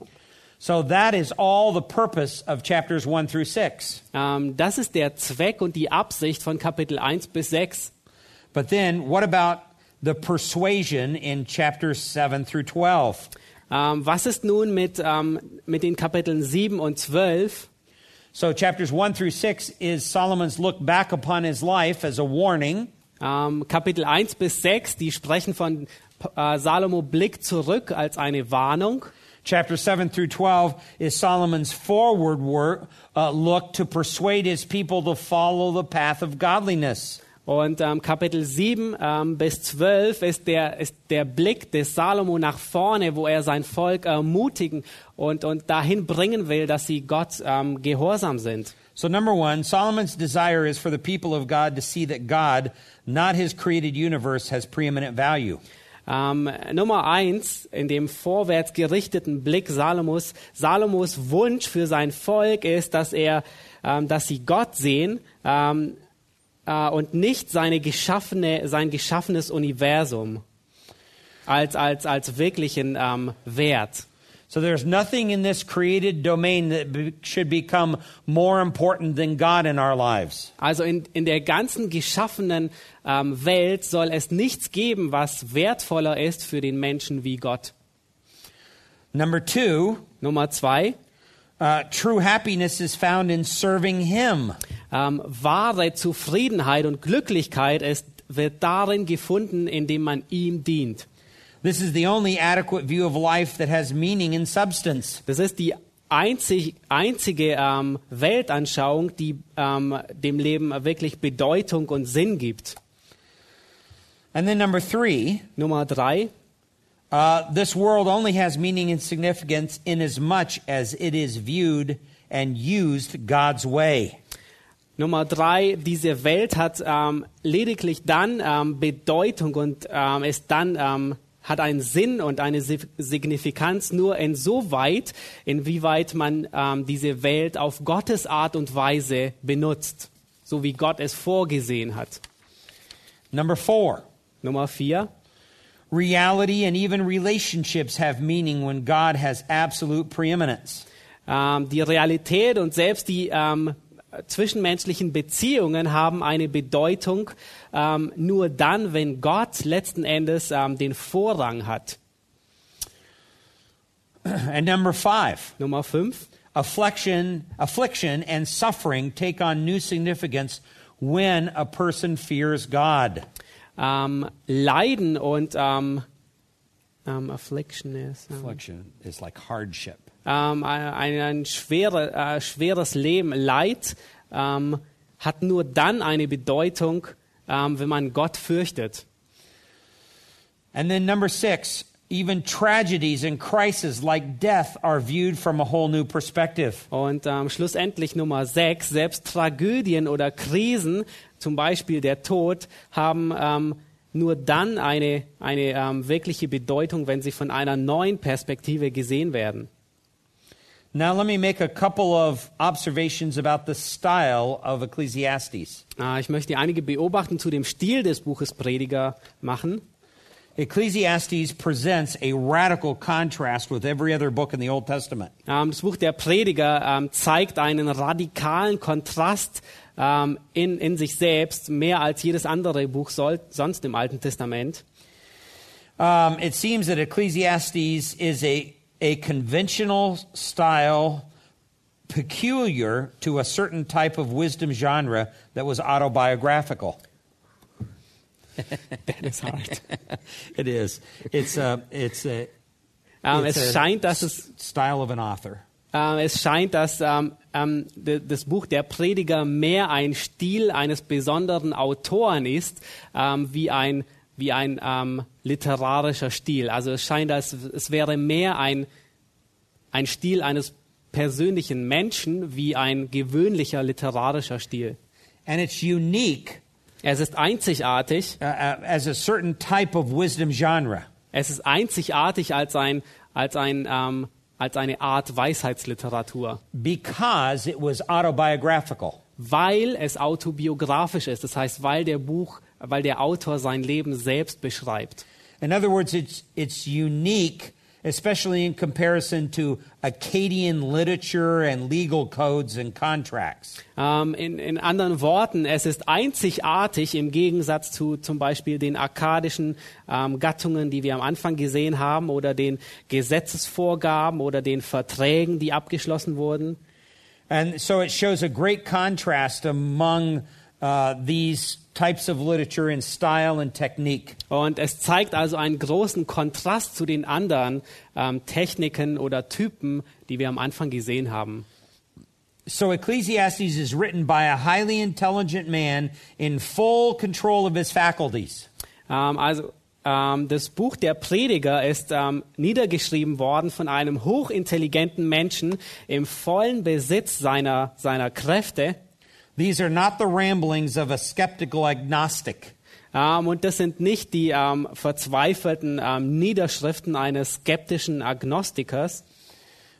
So that is all the purpose of chapters 1 through 6. Ähm, das ist der Zweck und die Absicht von Kapitel 1 bis 6. But then what about the persuasion in chapters 7 through 12? Ähm, was ist nun mit, ähm, mit den Kapiteln 7 und 12? So chapters 1 through 6 is Solomon's look back upon his life as a warning. Kapitel 1 bis 6, die sprechen von äh, Salomo Blick zurück als eine Warnung. Chapter 7 through 12 is Solomon's forward work, uh, look to persuade his people to follow the path of godliness. Und ähm, Kapitel 7 ähm, bis 12 ist der, ist der Blick des Salomo nach vorne, wo er sein Volk ermutigen und, und dahin bringen will, dass sie Gott ähm, gehorsam sind. So, number one, Solomon's desire is for the people of God to see that God, not his created universe, has preeminent value. Ähm, Nummer eins, in dem vorwärts gerichteten Blick Salomos, Salomos Wunsch für sein Volk ist, dass er, ähm, dass sie Gott sehen ähm, äh, und nicht seine geschaffene, sein geschaffenes Universum als, als, als wirklichen ähm, Wert. So, there's nothing in this created domain that be- should become more important than God in our lives. Also in, in der ganzen geschaffenen ähm, Welt soll es nichts geben, was wertvoller ist für den Menschen wie Gott. Number two, Nummer zwei, uh, true happiness is found in serving Him. Ähm, wahre Zufriedenheit und Glücklichkeit ist, wird darin gefunden, indem man ihm dient. This is the only adequate view of life that has meaning and substance. Das ist die einzig, einzige ähm, Weltanschauung, die ähm, dem Leben wirklich Bedeutung und Sinn gibt. And then number three, Nummer drei, uh, this world only has meaning and significance in as much as it is viewed and used God's way. Nummer drei, diese Welt hat ähm, lediglich dann ähm, Bedeutung und ähm, ist dann ähm, hat einen Sinn und eine Si- Signifikanz nur insoweit, inwieweit man ähm, diese Welt auf Gottes Art und Weise benutzt, so wie Gott es vorgesehen hat. Number four, Nummer vier, reality and even relationships have meaning when God has absolute preeminence. ähm, die Realität und selbst die ähm, zwischenmenschlichen Beziehungen haben eine Bedeutung ähm, nur dann, wenn Gott letzten Endes ähm, den Vorrang hat. And number five, Nummer fünf. affliction, affliction and suffering take on new significance when a person fears God. Ähm, Leiden und ähm, ähm, Affliction ähm, Affliction is like hardship. Ähm, ein, ein schwere, äh, schweres Leben. Leid ähm, hat nur dann eine Bedeutung, ähm, wenn man Gott fürchtet. And then number six, Even tragedies and crises like death are viewed from a whole new perspective. Und ähm, schlussendlich Nummer sechs, selbst Tragödien oder Krisen, zum Beispiel der Tod, haben ähm, nur dann eine, eine ähm, wirkliche Bedeutung, wenn sie von einer neuen Perspektive gesehen werden. Now, let me make a couple of observations about the style of Ecclesiastes. Äh, ich möchte einige Beobachten zu dem Stil des Buches Prediger machen. Ecclesiastes presents a radical contrast with every other book in the Old Testament. Ähm, das Buch der Prediger ähm, zeigt einen radikalen Kontrast ähm, in, in sich selbst, mehr als jedes andere Buch soll, sonst im Alten Testament. Um, it seems that Ecclesiastes is a, a conventional style peculiar to a certain type of wisdom genre that was autobiographical. That is hard. it is. It's a, it's a, Ähm, it's es a scheint, dass es style of an author. Ähm, es scheint, dass ähm, ähm, de, das Buch der Prediger mehr ein Stil eines besonderen Autoren ist, ähm, wie ein, wie ein ähm, literarischer Stil. Also es scheint, als es wäre mehr ein, ein Stil eines persönlichen Menschen wie ein gewöhnlicher literarischer Stil. And it's unique Es ist einzigartig. uh, uh, as a certain type of wisdom genre. Es ist einzigartig als ein, als ein, ähm, als eine Art Weisheitsliteratur. because it was autobiographical. weil es autobiografisch ist. Das heißt, weil der Buch, weil der Autor sein Leben selbst beschreibt. In other words, it's, it's unique, especially in comparison to Akkadian literature and legal codes and contracts. Ähm, in, in anderen Worten, es ist einzigartig im Gegensatz zu zum Beispiel den akkadischen ähm, Gattungen, die wir am Anfang gesehen haben, oder den Gesetzesvorgaben oder den Verträgen, die abgeschlossen wurden. And so it shows a great contrast among uh, these types of literature in style and technique. Und es zeigt also einen großen Kontrast zu den anderen ähm, Techniken oder Typen, die wir am Anfang gesehen haben. So Ecclesiastes is written by a highly intelligent man in full control of his faculties. Ähm, also ähm, das Buch der Prediger ist ähm, niedergeschrieben worden von einem hochintelligenten Menschen im vollen Besitz seiner, seiner Kräfte. These are not the ramblings of a skeptical agnostic. Ähm, und das sind nicht die ähm, verzweifelten ähm, Niederschriften eines skeptischen Agnostikers,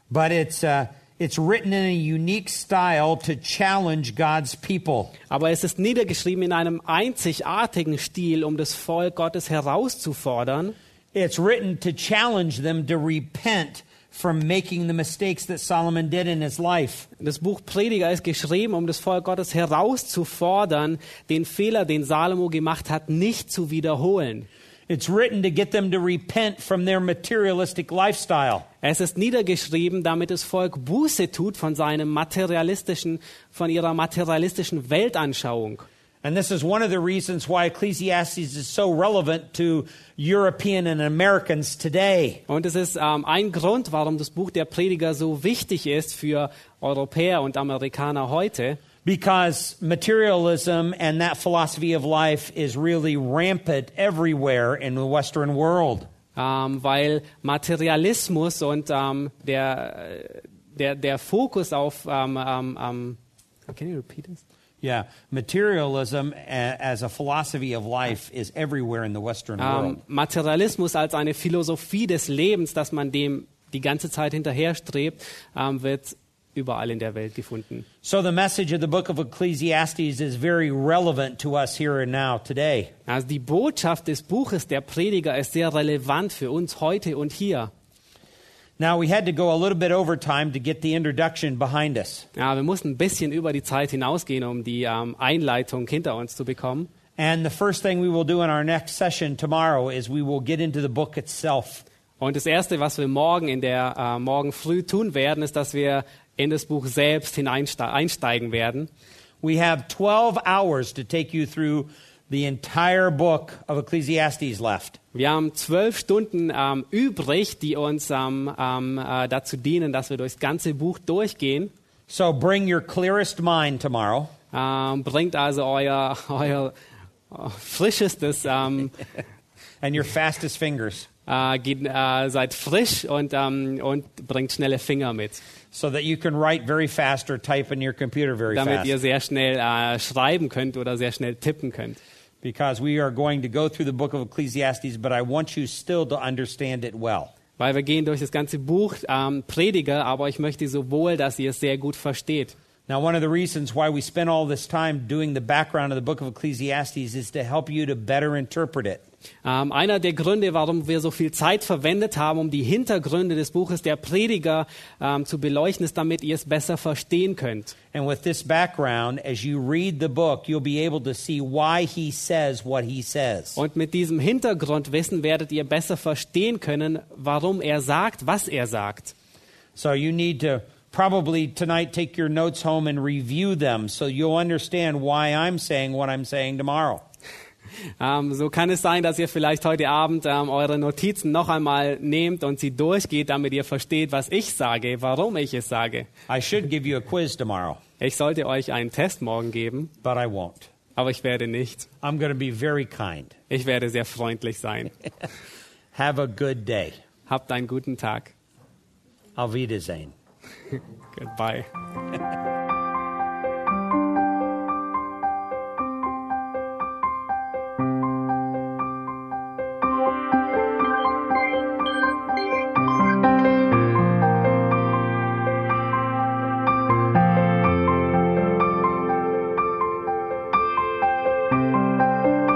but it's uh, it's written in a unique style to challenge God's people. aber es ist niedergeschrieben in einem einzigartigen Stil, um das Volk Gottes herauszufordern. It's written to challenge them to repent from making the mistakes that Solomon did in his life. Das Buch Prediger ist geschrieben, um das Volk Gottes herauszufordern, den Fehler, den Salomo gemacht hat, nicht zu wiederholen. It's written to get them to repent from their materialistic lifestyle. Es ist niedergeschrieben, damit das Volk Buße tut von seinem materialistischen, von ihrer materialistischen Weltanschauung. And this is one of the reasons why Ecclesiastes is so relevant to European and Americans today. Und es ist ähm, ein Grund, warum das Buch der Prediger so wichtig ist für Europäer und Amerikaner heute. Because materialism and that philosophy of life is really rampant everywhere in the Western world. ähm, weil Materialismus und ähm, der, äh, der, der Fokus auf ähm, ähm, ähm, can you repeat this? Yeah, materialism as a philosophy of life is everywhere in the Western Ähm, world. Materialismus als eine Philosophie des Lebens, dass man dem die ganze Zeit hinterherstrebt, ähm, wird überall in der Welt gefunden. So the message of the book of Ecclesiastes is very relevant to us here and now today. Also die Botschaft des Buches der Prediger ist sehr relevant für uns heute und hier. Now we had to go a little bit over time to get the introduction behind us. Ja, wir mussten ein bisschen über die Zeit hinausgehen, um die ähm, Einleitung hinter uns zu bekommen. And the first thing we will do in our next session tomorrow is we will get into the book itself. Und das Erste, was wir morgen in der äh, morgen früh tun werden, ist, dass wir in das Buch selbst hineinste- einsteigen werden. We have 12 hours to take you through the entire book of Ecclesiastes left. Wir haben zwölf Stunden ähm, übrig, die uns ähm, ähm, äh, dazu dienen, dass wir durchs ganze Buch durchgehen. So bring your clearest mind tomorrow. Ähm, bringt also euer, euer äh, frischestes, ähm, and your fastest fingers. äh, geht, äh, seid frisch und, ähm, und bringt schnelle Finger mit, so that you can write very fast or type in your computer very damit fast. ihr sehr schnell äh, schreiben könnt oder sehr schnell tippen könnt. Because we are going to go through the book of Ecclesiastes, but I want you still to understand it well. Weil wir gehen durch das ganze Buch ähm, Prediger, aber ich möchte so wohl, dass ihr es sehr gut versteht. Now, one of the reasons why we spend all this time doing the background of the book of Ecclesiastes is to help you to better interpret it. Ähm, einer der Gründe, warum wir so viel Zeit verwendet haben, um die Hintergründe des Buches der Prediger ähm, zu beleuchten, ist, damit ihr es besser verstehen könnt. And with this background, as you read the book, you'll be able to see why he says what he says. Und mit diesem Hintergrundwissen werdet ihr besser verstehen können, warum er sagt, was er sagt. So you need to probably tonight take your notes home and review them so you'll understand why I'm saying what I'm saying tomorrow. Ähm, so kann es sein, dass ihr vielleicht heute Abend ähm, eure Notizen noch einmal nehmt und sie durchgeht, damit ihr versteht, was ich sage, warum ich es sage. I should give you a quiz tomorrow, Ich sollte euch einen Test morgen geben, but I won't. aber ich werde nicht. I'm going to be very kind. Ich werde sehr freundlich sein. Have a good day. Habt einen guten Tag. Auf Wiedersehen. Goodbye.